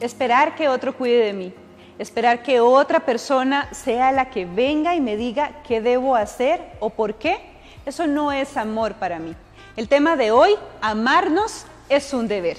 Esperar que otro cuide de mí, esperar que otra persona sea la que venga y me diga qué debo hacer o por qué, eso no es amor para mí. El tema de hoy, amarnos, es un deber.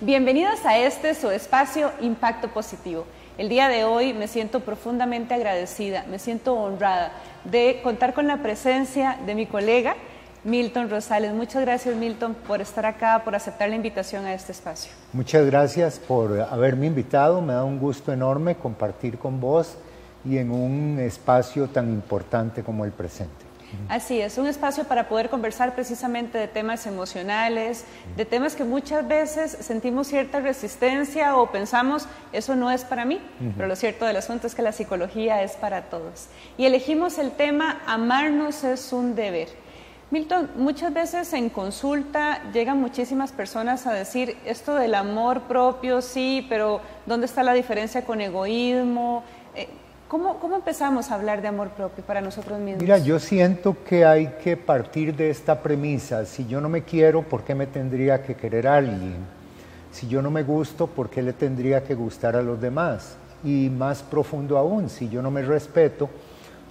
Bienvenidos a este su espacio Impacto Positivo. El día de hoy me siento profundamente agradecida, me siento honrada de contar con la presencia de mi colega, Milton Rosales. Muchas gracias, Milton, por estar acá, por aceptar la invitación a este espacio. Muchas gracias por haberme invitado. Me da un gusto enorme compartir con vos y en un espacio tan importante como el presente. Así es, un espacio para poder conversar precisamente de temas emocionales, de temas que muchas veces sentimos cierta resistencia o pensamos, eso no es para mí, pero lo cierto del asunto es que la psicología es para todos. Y elegimos el tema, amarnos es un deber. Milton, muchas veces en consulta llegan muchísimas personas a decir esto del amor propio, sí, pero ¿dónde está la diferencia con egoísmo? Eh, ¿cómo, ¿Cómo empezamos a hablar de amor propio para nosotros mismos? Mira, yo siento que hay que partir de esta premisa. Si yo no me quiero, ¿por qué me tendría que querer alguien? Si yo no me gusto, ¿por qué le tendría que gustar a los demás? Y más profundo aún, si yo no me respeto,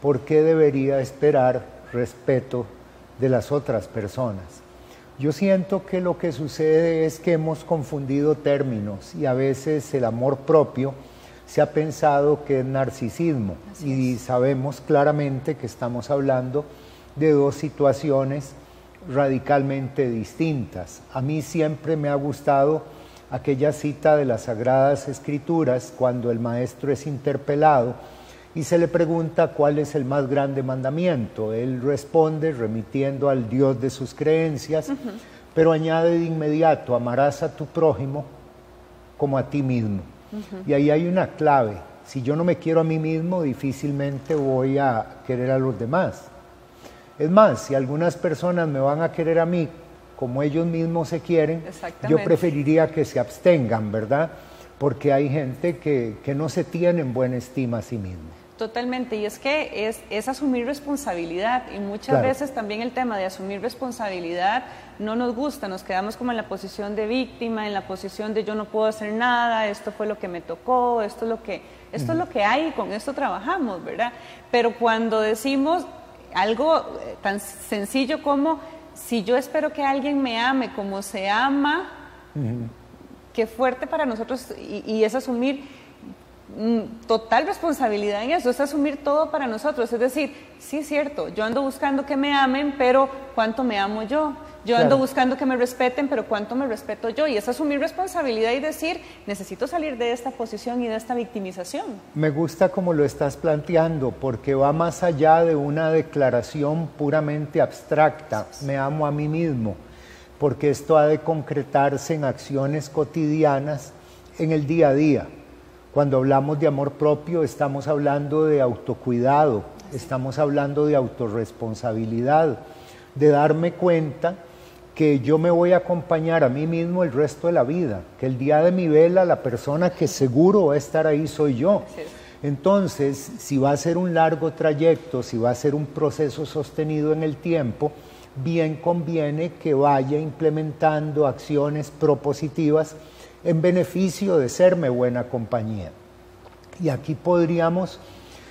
¿por qué debería esperar respeto de las otras personas. Yo siento que lo que sucede es que hemos confundido términos y a veces el amor propio se ha pensado que es narcisismo y sabemos claramente que estamos hablando de dos situaciones radicalmente distintas. A mí siempre me ha gustado aquella cita de las Sagradas Escrituras cuando el maestro es interpelado y se le pregunta cuál es el más grande mandamiento. Él responde remitiendo al Dios de sus creencias, pero añade de inmediato, amarás a tu prójimo como a ti mismo. Y ahí hay una clave. Si yo no me quiero a mí mismo, difícilmente voy a querer a los demás. Es más, si algunas personas me van a querer a mí como ellos mismos se quieren, yo preferiría que se abstengan, ¿verdad? Porque hay gente que, que no se tiene en buena estima a sí mismo. Totalmente, y es que es, es asumir responsabilidad y muchas veces también el tema de asumir responsabilidad no nos gusta, nos quedamos como en la posición de víctima, en la posición de yo no puedo hacer nada, esto fue lo que me tocó, esto es lo que, esto es lo que hay y con esto trabajamos, ¿verdad? Pero cuando decimos algo eh, tan sencillo como si yo espero que alguien me ame como se ama, qué fuerte para nosotros y, y es asumir Mm, total responsabilidad en eso, es asumir todo para nosotros. Es decir, sí es cierto, yo ando buscando que me amen, pero ¿cuánto me amo yo? Yo ando buscando que me respeten, pero ¿cuánto me respeto yo? Y es asumir responsabilidad y decir, necesito salir de esta posición y de esta victimización. Me gusta como lo estás planteando, porque va más allá de una declaración puramente abstracta, me amo a mí mismo, porque esto ha de concretarse en acciones cotidianas en el día a día cuando hablamos de amor propio estamos hablando de autocuidado, estamos hablando de autorresponsabilidad, de darme cuenta que yo me voy a acompañar a mí mismo el resto de la vida, que el día de mi vela la persona que seguro va a estar ahí soy yo. Entonces, si va a ser un largo trayecto, si va a ser un proceso sostenido en el tiempo, bien conviene que vaya implementando acciones propositivas en beneficio de serme buena compañía. Y aquí podríamos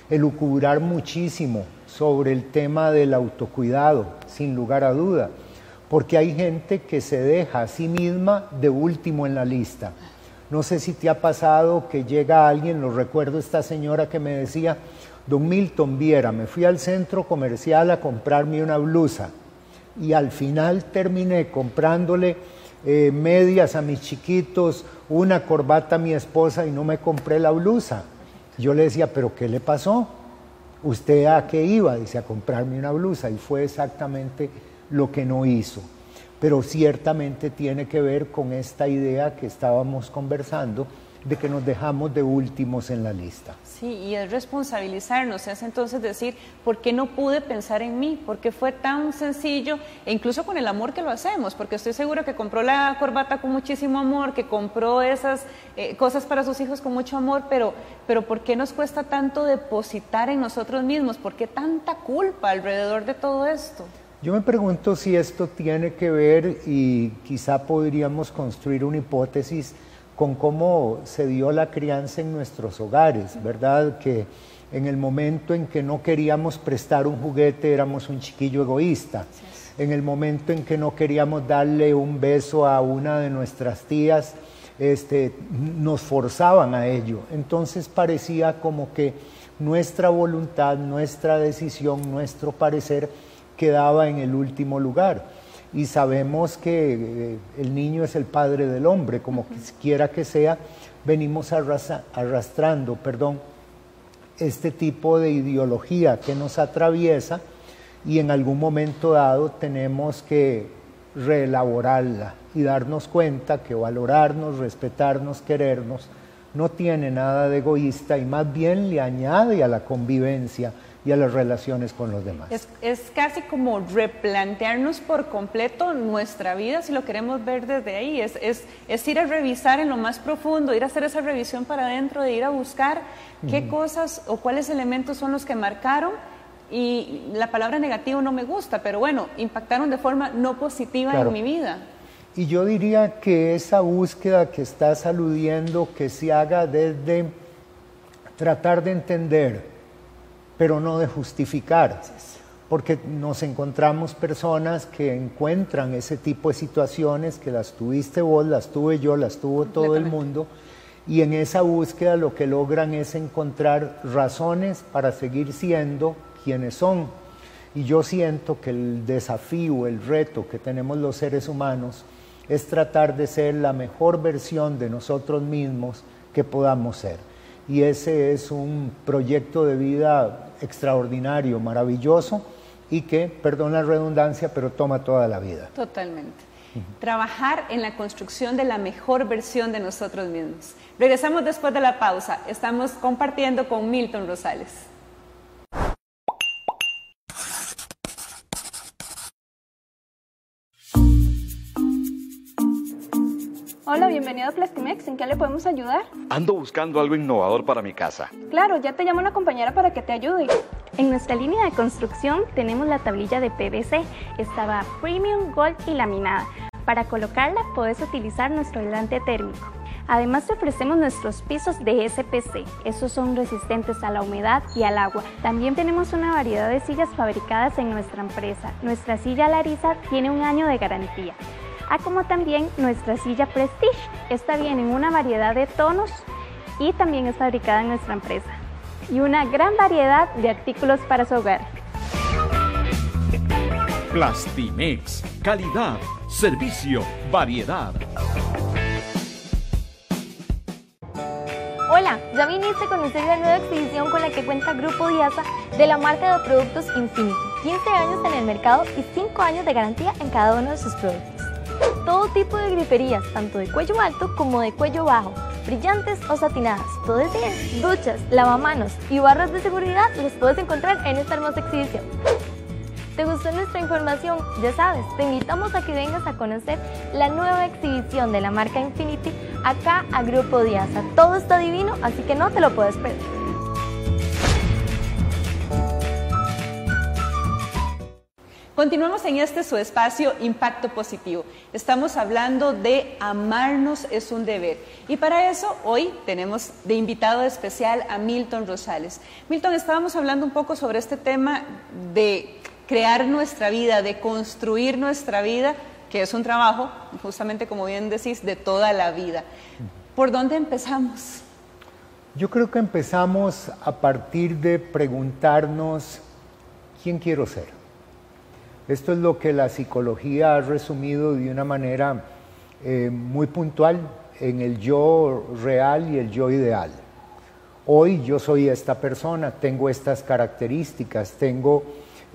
elucubrar muchísimo sobre el tema del autocuidado, sin lugar a duda, porque hay gente que se deja a sí misma de último en la lista. No sé si te ha pasado que llega alguien, lo recuerdo esta señora que me decía, don Milton Viera, me fui al centro comercial a comprarme una blusa y al final terminé comprándole eh, medias a mis chiquitos, una corbata a mi esposa y no me compré la blusa. Yo le decía, pero ¿qué le pasó? ¿Usted a qué iba? Dice, a comprarme una blusa. Y fue exactamente lo que no hizo. Pero ciertamente tiene que ver con esta idea que estábamos conversando de que nos dejamos de últimos en la lista. Sí, y es responsabilizarnos, es entonces decir, ¿por qué no pude pensar en mí? ¿Por qué fue tan sencillo? E incluso con el amor que lo hacemos, porque estoy seguro que compró la corbata con muchísimo amor, que compró esas eh, cosas para sus hijos con mucho amor, pero, pero ¿por qué nos cuesta tanto depositar en nosotros mismos? ¿Por qué tanta culpa alrededor de todo esto? Yo me pregunto si esto tiene que ver y quizá podríamos construir una hipótesis con cómo se dio la crianza en nuestros hogares, ¿verdad? Que en el momento en que no queríamos prestar un juguete éramos un chiquillo egoísta. En el momento en que no queríamos darle un beso a una de nuestras tías, este, nos forzaban a ello. Entonces parecía como que nuestra voluntad, nuestra decisión, nuestro parecer quedaba en el último lugar. Y sabemos que eh, el niño es el padre del hombre, como quiera que sea, venimos arrastrando, perdón, este tipo de ideología que nos atraviesa y en algún momento dado tenemos que reelaborarla y darnos cuenta que valorarnos, respetarnos, querernos, no tiene nada de egoísta y más bien le añade a la convivencia y a las relaciones con los demás. Es, casi como replantearnos por completo nuestra vida, si lo queremos ver desde ahí, es, es, ir a revisar en lo más profundo, ir a hacer esa revisión para adentro, de ir a buscar qué cosas o cuáles elementos son los que marcaron y la palabra negativo no me gusta, pero bueno, impactaron de forma no positiva en mi vida. Y yo diría que esa búsqueda que estás aludiendo, que se haga desde tratar de entender, pero no de justificar, porque nos encontramos personas que encuentran ese tipo de situaciones, que las tuviste vos, las tuve yo, las tuvo todo el mundo, y en esa búsqueda lo que logran es encontrar razones para seguir siendo quienes son. Y yo siento que el desafío, el reto que tenemos los seres humanos es tratar de ser la mejor versión de nosotros mismos que podamos ser. Y ese es un proyecto de vida extraordinario, maravilloso y que, perdón la redundancia, pero toma toda la vida. Totalmente. Trabajar en la construcción de la mejor versión de nosotros mismos. Regresamos después de la pausa. Estamos compartiendo con Milton Rosales. Hola, bienvenido a Plastimex. ¿En qué le podemos ayudar? Ando buscando algo innovador para mi casa. Claro, ya te llamo una compañera para que te ayude. En nuestra línea de construcción tenemos la tablilla de PVC. Estaba premium, gold y laminada. Para colocarla puedes utilizar nuestro aislante térmico. Además te ofrecemos nuestros pisos de SPC. Esos son resistentes a la humedad y al agua. También tenemos una variedad de sillas fabricadas en nuestra empresa. Nuestra silla Larisa tiene un año de garantía a como también nuestra silla Prestige. Esta viene en una variedad de tonos y también es fabricada en nuestra empresa. Y una gran variedad de artículos para su hogar. Plastimex, calidad, servicio, variedad. Hola, ¿ya viniste a conocer la nueva exhibición con la que cuenta Grupo Diasa de la marca de productos Infinity? 15 años en el mercado y 5 años de garantía en cada uno de sus productos todo tipo de griferías, tanto de cuello alto como de cuello bajo, brillantes o satinadas. Todo es bien. Duchas, lavamanos y barras de seguridad los puedes encontrar en esta hermosa exhibición. ¿Te gustó nuestra información? Ya sabes, te invitamos a que vengas a conocer la nueva exhibición de la marca Infinity acá a Grupo Diasa. Todo está divino, así que no te lo puedes perder. Continuamos en este su espacio Impacto Positivo. Estamos hablando de amarnos es un deber. Y para eso hoy tenemos de invitado especial a Milton Rosales. Milton, estábamos hablando un poco sobre este tema de crear nuestra vida, de construir nuestra vida, que es un trabajo, justamente como bien decís, de toda la vida. ¿Por dónde empezamos? Yo creo que empezamos a partir de preguntarnos, ¿quién quiero ser? Esto es lo que la psicología ha resumido de una manera eh, muy puntual en el yo real y el yo ideal. Hoy yo soy esta persona, tengo estas características, tengo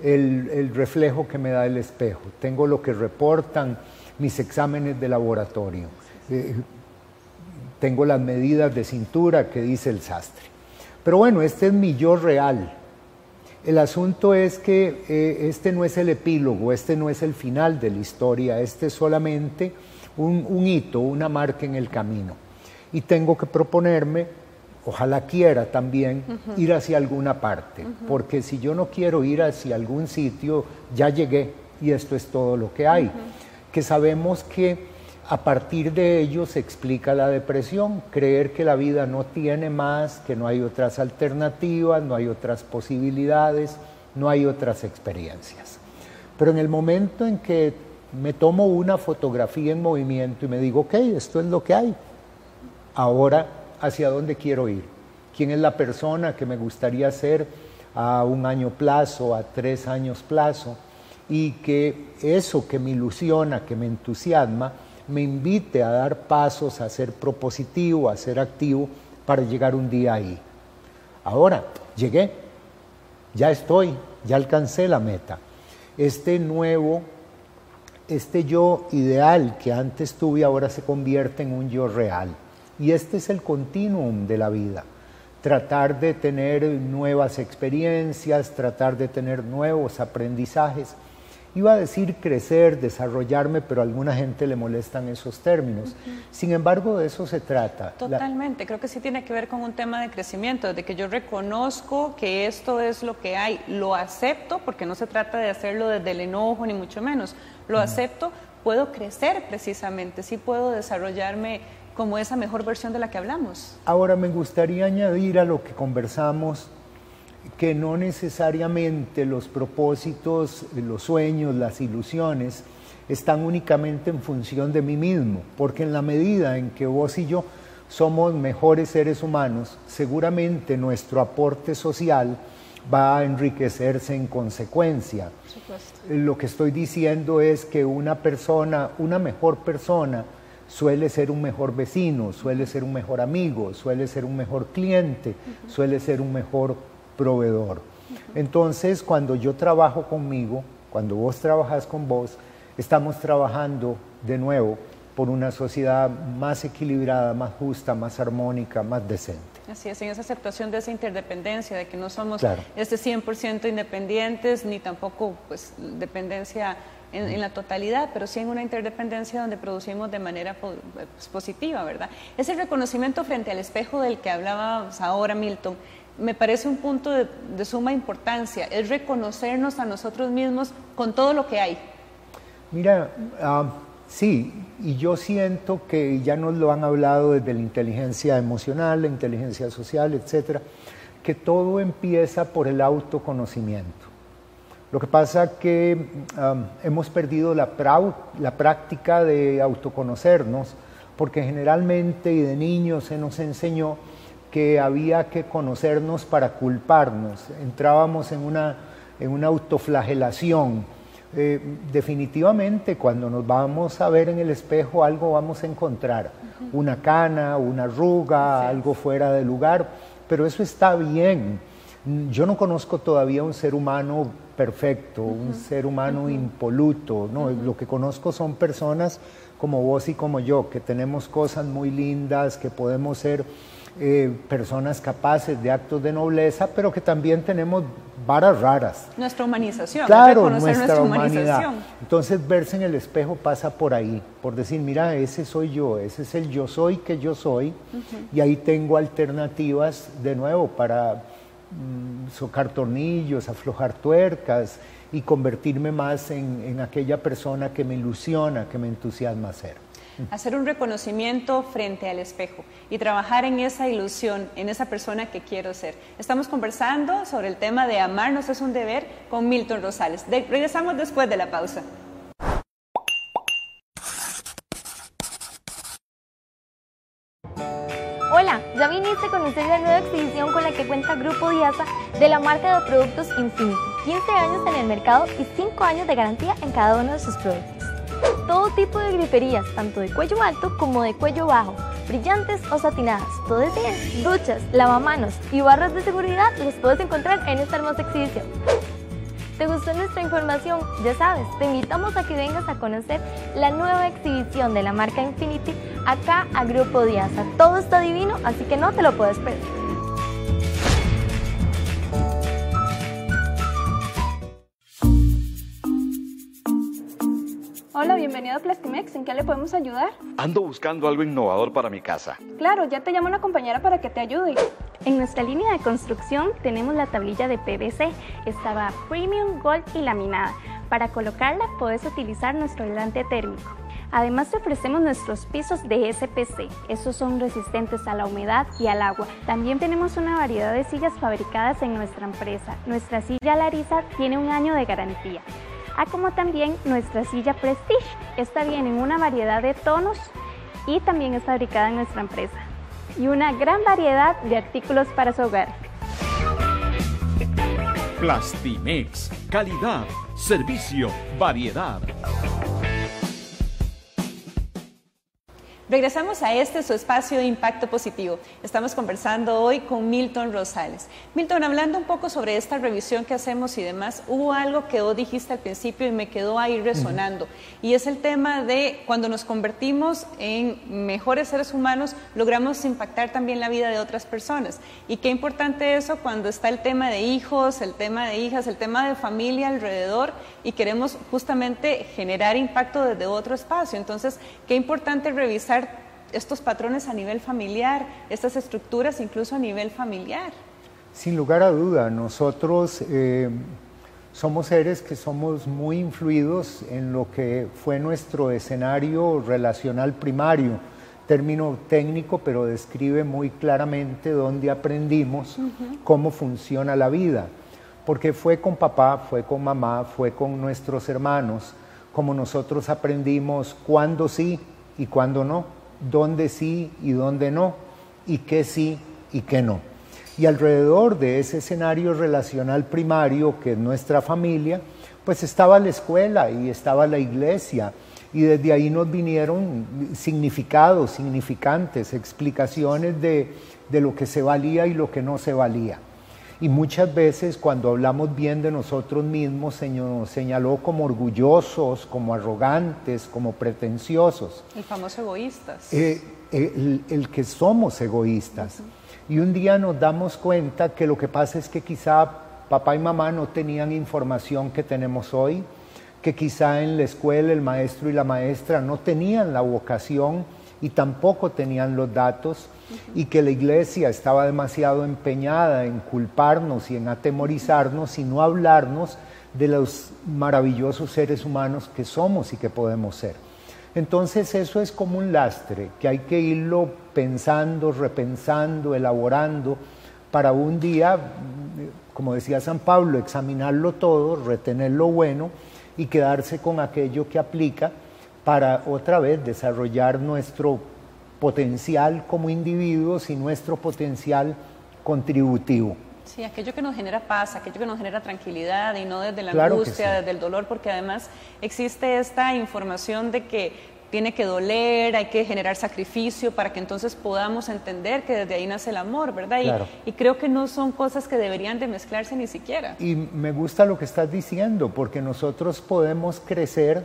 el, reflejo que me da el espejo, tengo lo que reportan mis exámenes de laboratorio, eh, tengo las medidas de cintura que dice el sastre. Pero bueno, este es mi yo real, el asunto es que eh, este no es el epílogo, este no es el final de la historia, este es solamente un, hito, una marca en el camino. Y tengo que proponerme, ojalá quiera también, ir hacia alguna parte, porque si yo no quiero ir hacia algún sitio, ya llegué, y esto es todo lo que hay. Que sabemos que a partir de ello se explica la depresión, creer que la vida no tiene más, que no hay otras alternativas, no hay otras posibilidades, no hay otras experiencias. Pero en el momento en que me tomo una fotografía en movimiento y me digo, ok, esto es lo que hay, ahora hacia dónde quiero ir, quién es la persona que me gustaría ser a un año plazo, a tres años plazo, y que eso que me ilusiona, que me entusiasma, me invite a dar pasos, a ser propositivo, a ser activo para llegar un día ahí. Ahora, llegué, ya estoy, ya alcancé la meta. Este nuevo, este yo ideal que antes tuve ahora se convierte en un yo real. Y este es el continuum de la vida. Tratar de tener nuevas experiencias, tratar de tener nuevos aprendizajes Iba a decir crecer, desarrollarme, pero a alguna gente le molestan esos términos. Sin embargo, de eso se trata. Totalmente, creo que sí tiene que ver con un tema de crecimiento, de que yo reconozco que esto es lo que hay, lo acepto, porque no se trata de hacerlo desde el enojo, ni mucho menos, lo acepto, puedo crecer precisamente, sí puedo desarrollarme como esa mejor versión de la que hablamos. Ahora me gustaría añadir a lo que conversamos que no necesariamente los propósitos, los sueños, las ilusiones están únicamente en función de mí mismo, porque en la medida en que vos y yo somos mejores seres humanos, seguramente nuestro aporte social va a enriquecerse en consecuencia. Lo que estoy diciendo es que una persona, una mejor persona, suele ser un mejor vecino, suele ser un mejor amigo, suele ser un mejor cliente, suele ser un mejor proveedor. Entonces, cuando yo trabajo conmigo, cuando vos trabajas con vos, estamos trabajando de nuevo por una sociedad más equilibrada, más justa, más armónica, más decente. Así es, en esa aceptación de esa interdependencia, de que no somos este 100% independientes, ni tampoco pues dependencia en, la totalidad, pero sí en una interdependencia donde producimos de manera pues, positiva, ¿verdad? Ese reconocimiento frente al espejo del que hablábamos ahora, Milton, me parece un punto de, suma importancia, es reconocernos a nosotros mismos con todo lo que hay. Mira, ah, sí, y yo siento que ya nos lo han hablado desde la inteligencia emocional, la inteligencia social, etcétera, que todo empieza por el autoconocimiento. Lo que pasa es que ah, hemos perdido la, la práctica de autoconocernos, porque generalmente y de niños se nos enseñó que había que conocernos para culparnos, entrábamos en una, en una autoflagelación. Eh, definitivamente cuando nos vamos a ver en el espejo algo vamos a encontrar, una cana, una arruga, algo fuera de lugar, pero eso está bien. Yo no conozco todavía un ser humano perfecto, un ser humano impoluto, no, lo que conozco son personas como vos y como yo, que tenemos cosas muy lindas, que podemos ser eh, personas capaces de actos de nobleza, pero que también tenemos varas raras. Nuestra humanización. Claro, nuestra, humanidad. Entonces verse en el espejo pasa por ahí, por decir, mira, ese soy yo, ese es el yo soy que yo soy, y ahí tengo alternativas de nuevo para mm, socar tornillos, aflojar tuercas y convertirme más en aquella persona que me ilusiona, que me entusiasma ser hacer un reconocimiento frente al espejo y trabajar en esa ilusión, en esa persona que quiero ser. Estamos conversando sobre el tema de amarnos es un deber con Milton Rosales. regresamos después de la pausa. Hola, ya viniste a conocer la nueva exhibición con la que cuenta Grupo Diasa de la marca de productos Infinity. 15 años en el mercado y 5 años de garantía en cada uno de sus productos todo tipo de griferías, tanto de cuello alto como de cuello bajo, brillantes o satinadas. Todo es bien. Duchas, lavamanos y barras de seguridad los puedes encontrar en esta hermosa exhibición. ¿Te gustó nuestra información? Ya sabes, te invitamos a que vengas a conocer la nueva exhibición de la marca Infinity acá a Grupo Diasa. Todo está divino, así que no te lo puedes perder. Hola, bienvenido a Plastimex. ¿En qué le podemos ayudar? Ando buscando algo innovador para mi casa. Claro, ya te llamo una compañera para que te ayude. En nuestra línea de construcción tenemos la tablilla de PVC. Estaba Premium, Gold y laminada Para colocarla puedes utilizar nuestro aislante térmico. Además te ofrecemos nuestros pisos de SPC, estos son resistentes a la humedad y al agua. También tenemos una variedad de sillas fabricadas en nuestra empresa. Nuestra silla Larisa tiene un año de garantía, a como también nuestra silla Prestige. Esta viene en una variedad de tonos y también es fabricada en nuestra empresa. Y una gran variedad de artículos para su hogar. Plastimex, calidad, servicio, variedad. Regresamos a este su espacio de impacto positivo. Estamos conversando hoy con Milton Rosales. Milton, hablando un poco sobre esta revisión que hacemos y demás, hubo algo que vos dijiste al principio y me quedó ahí resonando. Y es el tema de cuando nos convertimos en mejores seres humanos, logramos impactar también la vida de otras personas. Y qué importante eso cuando está el tema de hijos, el tema de hijas, el tema de familia alrededor y queremos justamente generar impacto desde otro espacio. Entonces, qué importante revisar estos patrones a nivel familiar, estas estructuras incluso a nivel familiar. Sin lugar a duda, nosotros eh, somos seres que somos muy influidos en lo que fue nuestro escenario relacional primario, término técnico, pero describe muy claramente dónde aprendimos cómo funciona la vida, porque fue con papá, fue con mamá, fue con nuestros hermanos, como nosotros aprendimos cuándo sí y cuándo no, dónde sí y dónde no, y qué sí y qué no. Y alrededor de ese escenario relacional primario que es nuestra familia, pues estaba la escuela y estaba la iglesia, y desde ahí nos vinieron significados, significantes, explicaciones de, de lo que se valía y lo que no se valía. Y muchas veces cuando hablamos bien de nosotros mismos se nos señaló como orgullosos, como arrogantes, como pretenciosos. El famoso egoístas. Eh, el, que somos egoístas. Y un día nos damos cuenta que lo que pasa es que quizá papá y mamá no tenían información que tenemos hoy, que quizá en la escuela el maestro y la maestra no tenían la vocación y tampoco tenían los datos y que la iglesia estaba demasiado empeñada en culparnos y en atemorizarnos y no hablarnos de los maravillosos seres humanos que somos y que podemos ser. Entonces eso es como un lastre que hay que irlo pensando, repensando, elaborando para un día, como decía San Pablo, examinarlo todo, retener lo bueno y quedarse con aquello que aplica para otra vez desarrollar nuestro potencial como individuos y nuestro potencial contributivo. Sí, aquello que nos genera paz, aquello que nos genera tranquilidad y no desde la angustia, desde el dolor, porque además existe esta información de que tiene que doler, hay que generar sacrificio para que entonces podamos entender que desde ahí nace el amor, ¿verdad? Y, y, creo que no son cosas que deberían de mezclarse ni siquiera. Y me gusta lo que estás diciendo, porque nosotros podemos crecer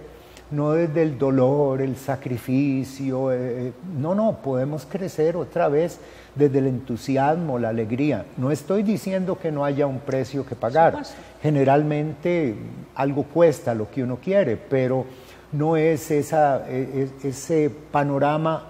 no desde el dolor, el sacrificio, eh, no, no, podemos crecer otra vez desde el entusiasmo, la alegría. No estoy diciendo que no haya un precio que pagar. Generalmente algo cuesta lo que uno quiere, pero no es esa, e, e, ese panorama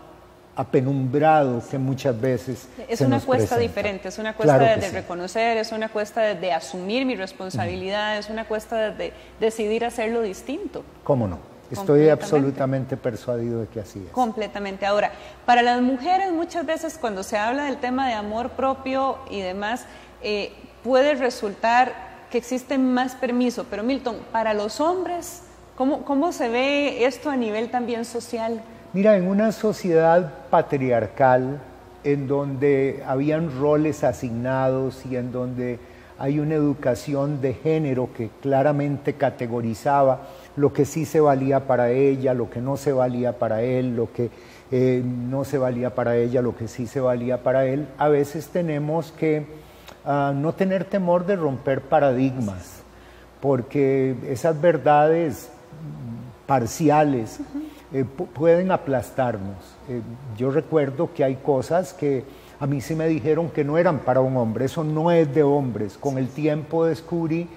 apenumbrado que muchas veces es una cuesta diferente es una cuesta de, reconocer es una cuesta de, asumir mi responsabilidad es una cuesta de decidir hacerlo distinto. Cómo no Estoy absolutamente persuadido de que así es. Completamente. Ahora, para las mujeres muchas veces cuando se habla del tema de amor propio y demás, eh, puede resultar que existe más permiso. Pero Milton, para los hombres, ¿cómo, ¿cómo se ve esto a nivel también social? Mira, en una sociedad patriarcal, en donde habían roles asignados y en donde hay una educación de género que claramente categorizaba lo que sí se valía para ella, lo que no se valía para él, lo que eh, no se valía para ella, lo que sí se valía para él, a veces tenemos que ah, no tener temor de romper paradigmas, porque esas verdades parciales eh, pueden aplastarnos. Eh, yo recuerdo que hay cosas que a mí sí me dijeron que no eran para un hombre, eso no es de hombres. Con el tiempo descubrí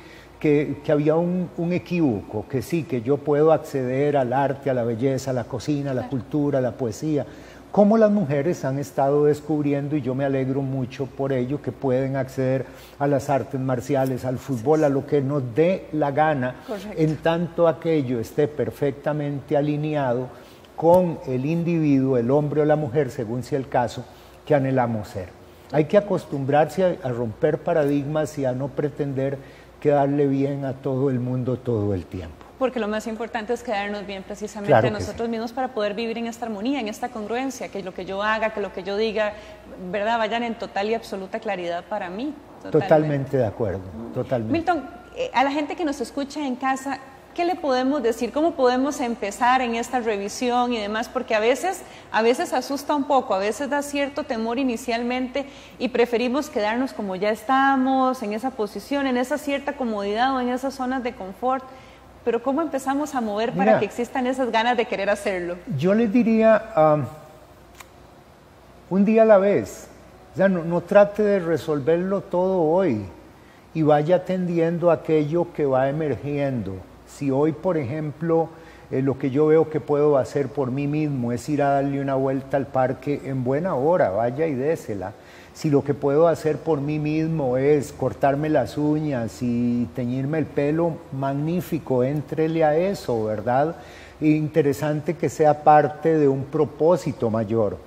que, había un, equívoco, que sí, que yo puedo acceder al arte, a la belleza, a la cocina, a la cultura, a la poesía, como las mujeres han estado descubriendo, y yo me alegro mucho por ello, que pueden acceder a las artes marciales, al fútbol, a lo que nos dé la gana, en tanto aquello esté perfectamente alineado con el individuo, el hombre o la mujer, según sea el caso, que anhelamos ser. Hay que acostumbrarse a, romper paradigmas y a no pretender quedarle bien a todo el mundo todo el tiempo porque lo más importante es quedarnos bien precisamente a nosotros mismos para poder vivir en esta armonía, en esta congruencia, que lo que yo haga, que lo que yo diga, ¿verdad? Vayan en total y absoluta claridad para mí. Totalmente, de acuerdo, totalmente. Milton, eh, a la gente que nos escucha en casa, ¿qué le podemos decir? ¿Cómo podemos empezar en esta revisión y demás? Porque a veces, a veces asusta un poco, a veces da cierto temor inicialmente y preferimos quedarnos como ya estamos, en esa posición, en esa cierta comodidad o en esas zonas de confort pero ¿cómo empezamos a mover para que existan esas ganas de querer hacerlo? Yo les diría, un día a la vez, o no, trate de resolverlo todo hoy y vaya atendiendo aquello que va emergiendo. Si hoy, por ejemplo, eh, lo que yo veo que puedo hacer por mí mismo es ir a darle una vuelta al parque en buena hora, vaya y désela si lo que puedo hacer por mí mismo es cortarme las uñas y teñirme el pelo, magnífico, entrele a eso, ¿verdad? interesante que sea parte de un propósito mayor.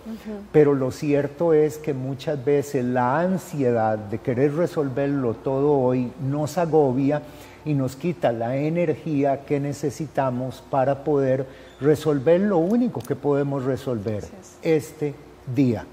Pero lo cierto es que muchas veces la ansiedad de querer resolverlo todo hoy nos agobia y nos quita la energía que necesitamos para poder resolver lo único que podemos resolver este día.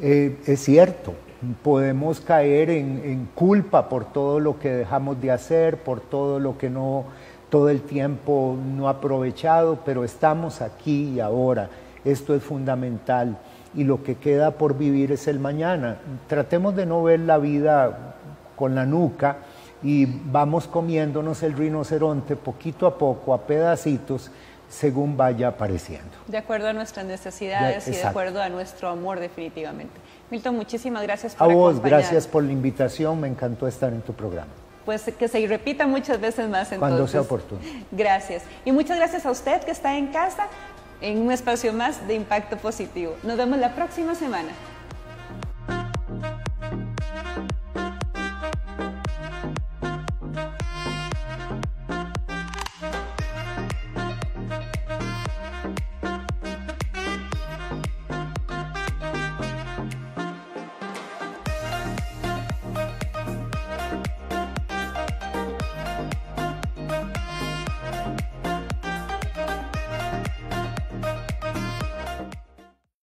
Eh, es cierto, podemos caer en, culpa por todo lo que dejamos de hacer, por todo lo que no, todo el tiempo no aprovechado, pero estamos aquí y ahora. Esto es fundamental y lo que queda por vivir es el mañana. Tratemos de no ver la vida con la nuca y vamos comiéndonos el rinoceronte poquito a poco, a pedacitos, según vaya apareciendo. De acuerdo a nuestras necesidades y de acuerdo a nuestro amor definitivamente. Milton, muchísimas gracias por A vos, gracias por la invitación, me encantó estar en tu programa. Pues que se repita muchas veces más entonces. Cuando sea oportuno. Gracias. Y muchas gracias a usted que está en casa en un espacio más de impacto positivo. Nos vemos la próxima semana.